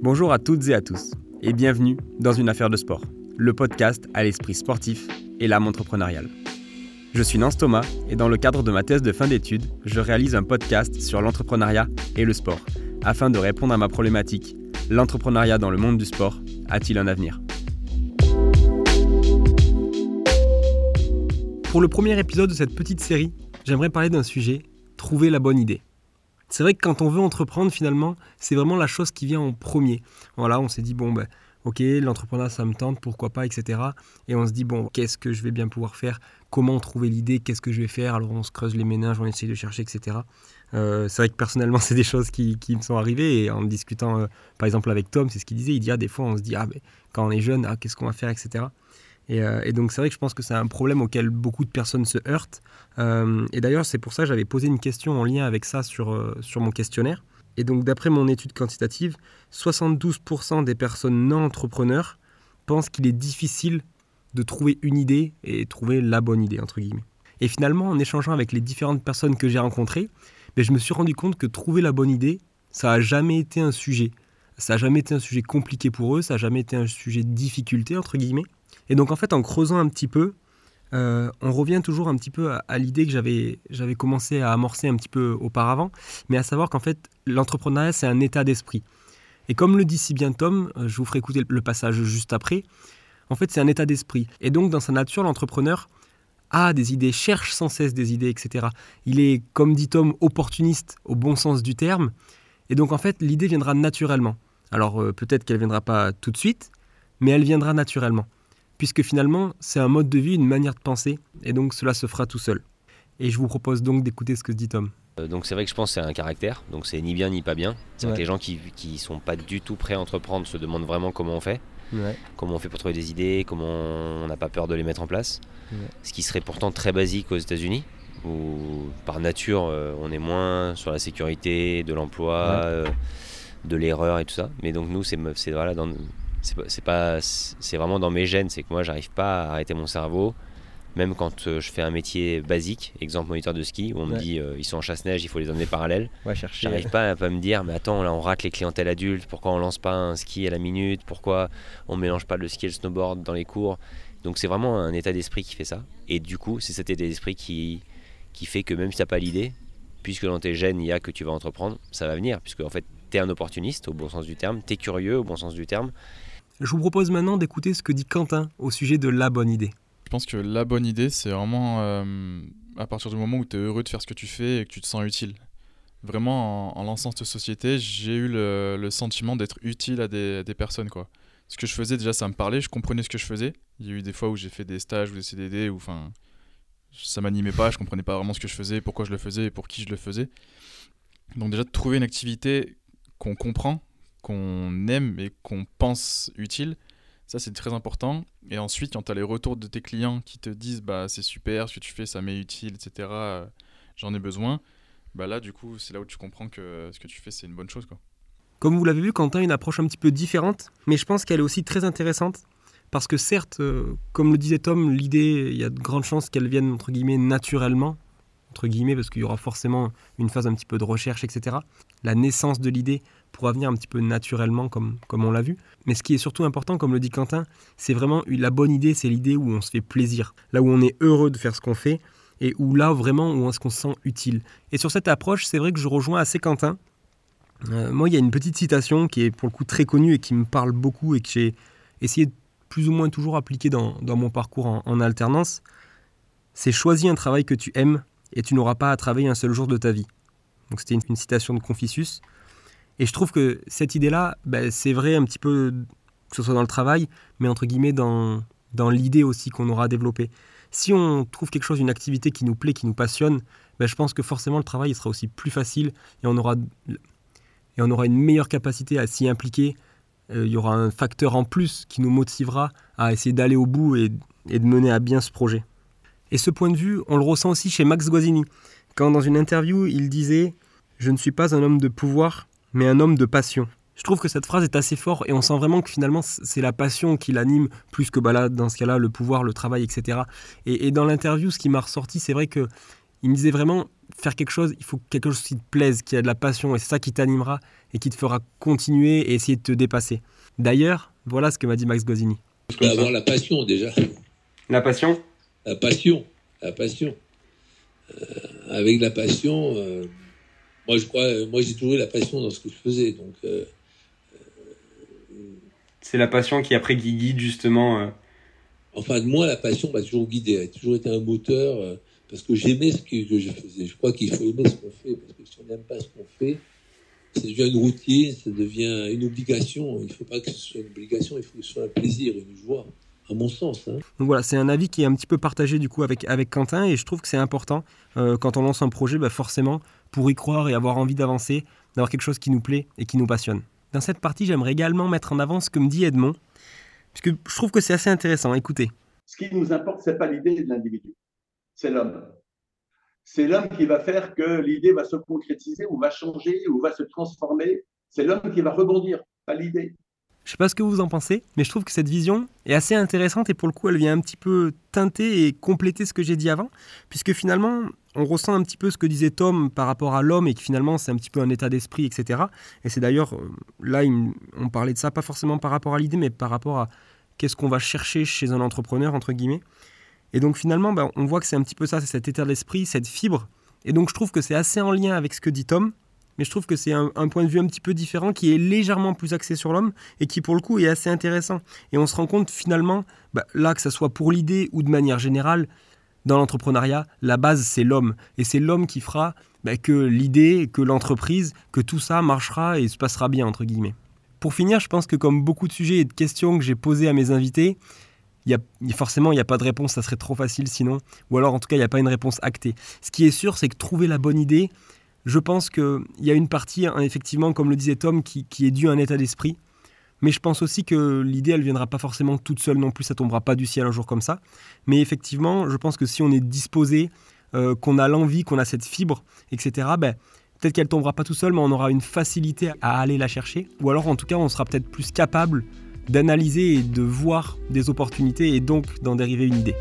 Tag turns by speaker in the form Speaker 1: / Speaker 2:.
Speaker 1: Bonjour à toutes et à tous, et bienvenue dans Une affaire de sport, le podcast à l'esprit sportif et l'âme entrepreneuriale. Je suis Nance Thomas, et dans le cadre de ma thèse de fin d'études, je réalise un podcast sur l'entrepreneuriat et le sport, afin de répondre à ma problématique l'entrepreneuriat dans le monde du sport a-t-il un avenir? Pour le premier épisode de cette petite série, j'aimerais parler d'un sujet, trouver la bonne idée. C'est vrai que quand on veut entreprendre, finalement, c'est vraiment la chose qui vient en premier. Voilà, on s'est dit, bon, ben, ok, l'entrepreneuriat, ça me tente, pourquoi pas, etc. Et on se dit, bon, qu'est-ce que je vais bien pouvoir faire? Comment trouver l'idée? Qu'est-ce que je vais faire? Alors on se creuse les méninges, on essaie de chercher, etc. Euh, c'est vrai que personnellement, c'est des choses qui, me sont arrivées. Et en discutant, euh, par exemple, avec Tom, c'est ce qu'il disait. Il dit, ah, des fois, on se dit, ah, ben, quand on est jeune, ah, qu'est-ce qu'on va faire, etc. Euh, et, donc c'est vrai que je pense que c'est un problème auquel beaucoup de personnes se heurtent. Euh, et d'ailleurs c'est pour ça que j'avais posé une question en lien avec ça sur, euh, sur mon questionnaire. Et donc d'après mon étude quantitative, 72% des personnes non entrepreneurs pensent qu'il est difficile de trouver une idée et trouver la bonne idée, entre guillemets. Et finalement, en échangeant avec les différentes personnes que j'ai rencontrées, ben, je me suis rendu compte que trouver la bonne idée, ça n'a jamais été un sujet. Ça n'a jamais été un sujet compliqué pour eux, ça n'a jamais été un sujet de difficulté, entre guillemets. Et donc en fait, en creusant un petit peu, euh, on revient toujours un petit peu à, l'idée que j'avais, j'avais commencé à amorcer un petit peu auparavant, mais à savoir qu'en fait, l'entrepreneuriat, c'est un état d'esprit. Et comme le dit si bien Tom, euh, je vous ferai écouter le passage juste après, en fait, c'est un état d'esprit. Et donc, dans sa nature, l'entrepreneur a des idées, cherche sans cesse des idées, etc. Il est, comme dit Tom, opportuniste au bon sens du terme. Et donc, en fait, l'idée viendra naturellement. Alors, euh, peut-être qu'elle ne viendra pas tout de suite, mais elle viendra naturellement puisque finalement c'est un mode de vie, une manière de penser, et donc cela se fera tout seul. Et je vous propose donc d'écouter ce que dit Tom.
Speaker 2: Euh, donc c'est vrai que je pense que c'est un caractère, donc c'est ni bien ni pas bien. C'est vrai que les gens qui ne sont pas du tout prêts à entreprendre se demandent vraiment comment on fait, comment on fait pour trouver des idées, comment on n'a pas peur de les mettre en place. Ce qui serait pourtant très basique aux États-Unis, où par nature euh, on est moins sur la sécurité, de l'emploi, euh, de l'erreur et tout ça. Mais donc nous c'est voilà, dans, c'est pas c'est vraiment dans mes gènes. C'est que moi j'arrive pas à arrêter mon cerveau. Même quand euh, je fais un métier basique exemple moniteur de ski où on me dit euh, ils sont en chasse-neige il faut les emmener parallèles
Speaker 1: ouais,
Speaker 2: j'arrive pas à pas me dire mais attends là on rate les clientèles adultes. Pourquoi on lance pas un ski à la minute? Pourquoi on mélange pas le ski et le snowboard dans les cours? Donc c'est vraiment un état d'esprit qui fait ça. Et du coup c'est cet état d'esprit qui qui fait que même si t'as pas l'idée puisque dans tes gènes il y a que tu vas entreprendre ça va venir. Puisque en fait t'es un opportuniste au bon sens du terme t'es curieux au bon sens du terme
Speaker 1: je vous propose maintenant d'écouter ce que dit Quentin au sujet de la bonne idée.
Speaker 3: Je pense que la bonne idée, c'est vraiment euh, à partir du moment où tu es heureux de faire ce que tu fais et que tu te sens utile. Vraiment, en, lançant cette société, j'ai eu le, sentiment d'être utile à des, personnes. quoi. Ce que je faisais, déjà, ça me parlait, je comprenais ce que je faisais. Il y a eu des fois où j'ai fait des stages ou des CDD, où enfin, ça m'animait pas, je comprenais pas vraiment ce que je faisais, pourquoi je le faisais et pour qui je le faisais. Donc déjà, de trouver une activité qu'on comprend, qu'on aime et qu'on pense utile, ça c'est très important. Et ensuite, quand tu as les retours de tes clients qui te disent bah c'est super ce que tu fais, ça m'est utile, etc., euh, j'en ai besoin, bah là du coup c'est là où tu comprends que ce que tu fais c'est une bonne chose.
Speaker 1: Comme vous l'avez vu, Quentin a une approche un petit peu différente, mais je pense qu'elle est aussi très intéressante. Parce que certes, euh, comme le disait Tom, l'idée, il y a de grandes chances qu'elle vienne, entre guillemets, naturellement, entre guillemets, parce qu'il y aura forcément une phase un petit peu de recherche, etc. La naissance de l'idée pourra venir un petit peu naturellement, comme, comme on l'a vu. Mais ce qui est surtout important, comme le dit Quentin, c'est vraiment la bonne idée, c'est l'idée où on se fait plaisir, là où on est heureux de faire ce qu'on fait, et où là vraiment où est-ce qu'on se sent utile. Et sur cette approche, c'est vrai que je rejoins assez Quentin. Euh, moi, il y a une petite citation qui est pour le coup très connue et qui me parle beaucoup et que j'ai essayé de plus ou moins toujours appliquer dans, dans mon parcours en, en alternance. C'est choisis un travail que tu aimes et tu n'auras pas à travailler un seul jour de ta vie. Donc c'était une, citation de Confucius. Et je trouve que cette idée-là, ben, c'est vrai un petit peu, que ce soit dans le travail, mais entre guillemets dans, dans l'idée aussi qu'on aura développée. Si on trouve quelque chose, une activité qui nous plaît, qui nous passionne, ben, je pense que forcément le travail sera aussi plus facile et on aura, et on aura une meilleure capacité à s'y impliquer. Euh, il y aura un facteur en plus qui nous motivera à essayer d'aller au bout et de mener à bien ce projet. Et ce point de vue, on le ressent aussi chez Max Guazzini, quand dans une interview, il disait Je ne suis pas un homme de pouvoir, mais un homme de passion. Je trouve que cette phrase est assez forte et on sent vraiment que finalement c'est la passion qui l'anime plus que bah là, dans ce cas-là le pouvoir, le travail, etc. Et, dans l'interview, ce qui m'a ressorti, c'est vrai que il me disait vraiment faire quelque chose, il faut quelque chose qui te plaise, qui a de la passion et c'est ça qui t'animera et qui te fera continuer et essayer de te dépasser. D'ailleurs, voilà ce que m'a dit Max Gosini.
Speaker 4: Faut avoir la passion déjà.
Speaker 1: La passion?
Speaker 4: La passion, la passion. Euh, avec la passion, euh, moi je crois, moi j'ai toujours eu la passion dans ce que je faisais, donc. Euh,
Speaker 1: c'est la passion qui après guide justement.
Speaker 4: Enfin, moi, la passion m'a toujours guidé, elle a toujours été un moteur parce que j'aimais ce que, je faisais. Je crois qu'il faut aimer ce qu'on fait, parce que si on n'aime pas ce qu'on fait, ça devient une routine, ça devient une obligation. Il ne faut pas que ce soit une obligation, il faut que ce soit un plaisir, une joie, à mon sens. Hein.
Speaker 1: Donc voilà, c'est un avis qui est un petit peu partagé du coup avec, avec Quentin, et je trouve que c'est important, euh, quand on lance un projet, bah forcément, pour y croire et avoir envie d'avancer, d'avoir quelque chose qui nous plaît et qui nous passionne. Dans cette partie, j'aimerais également mettre en avant ce que me dit Edmond, puisque je trouve que c'est assez intéressant. Écoutez.
Speaker 5: Ce qui nous importe, c'est pas l'idée de l'individu c'est l'homme. C'est l'homme qui va faire que l'idée va se concrétiser ou va changer ou va se transformer. C'est l'homme qui va rebondir, pas l'idée.
Speaker 1: Je sais pas ce que vous en pensez, mais je trouve que cette vision est assez intéressante et pour le coup, elle vient un petit peu teinter et compléter ce que j'ai dit avant, puisque finalement, on ressent un petit peu ce que disait Tom par rapport à l'homme et que finalement, c'est un petit peu un état d'esprit, etc. Et c'est d'ailleurs, euh, là, on parlait de ça, pas forcément par rapport à l'idée, mais par rapport à qu'est-ce qu'on va chercher chez un entrepreneur, entre guillemets. Et donc finalement, bah, on voit que c'est un petit peu ça, c'est cet état d'esprit, cette fibre. Et donc je trouve que c'est assez en lien avec ce que dit Tom, mais je trouve que c'est un, point de vue un petit peu différent qui est légèrement plus axé sur l'homme et qui pour le coup est assez intéressant. Et on se rend compte finalement, bah, là que ce soit pour l'idée ou de manière générale, dans l'entrepreneuriat, la base c'est l'homme. Et c'est l'homme qui fera bah, que l'idée, que l'entreprise, que tout ça marchera et se passera bien, entre guillemets. Pour finir, je pense que comme beaucoup de sujets et de questions que j'ai posées à mes invités, forcément, il n'y a pas de réponse, ça serait trop facile sinon. Ou alors, en tout cas, il n'y a pas une réponse actée. Ce qui est sûr, c'est que trouver la bonne idée, je pense qu'il y a une partie, hein, effectivement, comme le disait Tom, qui, est due à un état d'esprit. Mais je pense aussi que l'idée, elle viendra pas forcément toute seule non plus, ça tombera pas du ciel un jour comme ça. Mais effectivement, je pense que si on est disposé, euh, qu'on a l'envie, qu'on a cette fibre, etc., ben, peut-être qu'elle tombera pas tout seul, mais on aura une facilité à aller la chercher. Ou alors, en tout cas, on sera peut-être plus capable d'analyser et de voir des opportunités et donc d'en dériver une idée.